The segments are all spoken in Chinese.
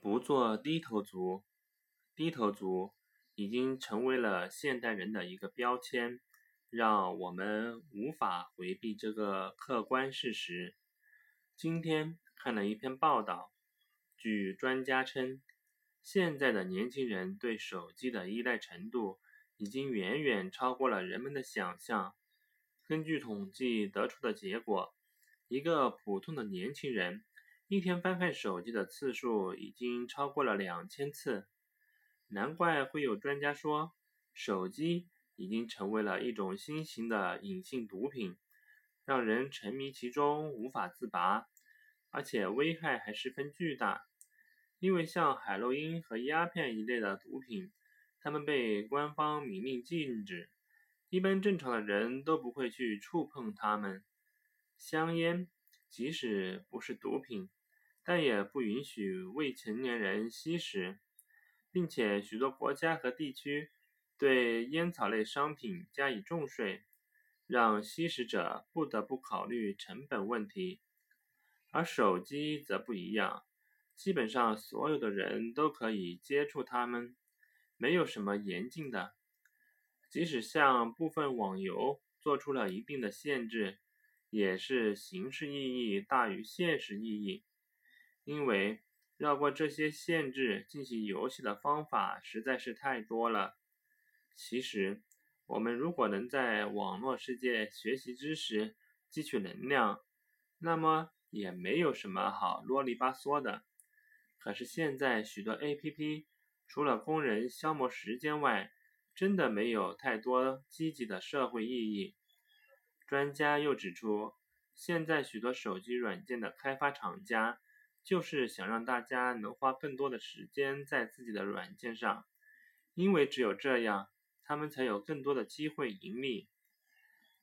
不做低头族，低头族已经成为了现代人的一个标签，让我们无法回避这个客观事实。今天看了一篇报道，据专家称，现在的年轻人对手机的依赖程度已经远远超过了人们的想象。根据统计得出的结果，一个普通的年轻人。一天翻看手机的次数已经超过了两千次，难怪会有专家说，手机已经成为了一种新型的隐性毒品，让人沉迷其中无法自拔，而且危害还十分巨大。因为像海洛因和鸦片一类的毒品，它们被官方明令禁止，一般正常的人都不会去触碰它们。香烟，即使不是毒品。但也不允许未成年人吸食，并且许多国家和地区对烟草类商品加以重税，让吸食者不得不考虑成本问题。而手机则不一样，基本上所有的人都可以接触它们，没有什么严禁的。即使像部分网游做出了一定的限制，也是形式意义大于现实意义。因为绕过这些限制进行游戏的方法实在是太多了。其实，我们如果能在网络世界学习知识、汲取能量，那么也没有什么好啰里吧嗦的。可是现在许多 APP 除了供人消磨时间外，真的没有太多积极的社会意义。专家又指出，现在许多手机软件的开发厂家。就是想让大家能花更多的时间在自己的软件上，因为只有这样，他们才有更多的机会盈利。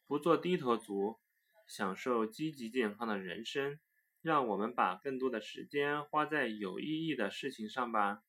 不做低头族，享受积极健康的人生，让我们把更多的时间花在有意义的事情上吧。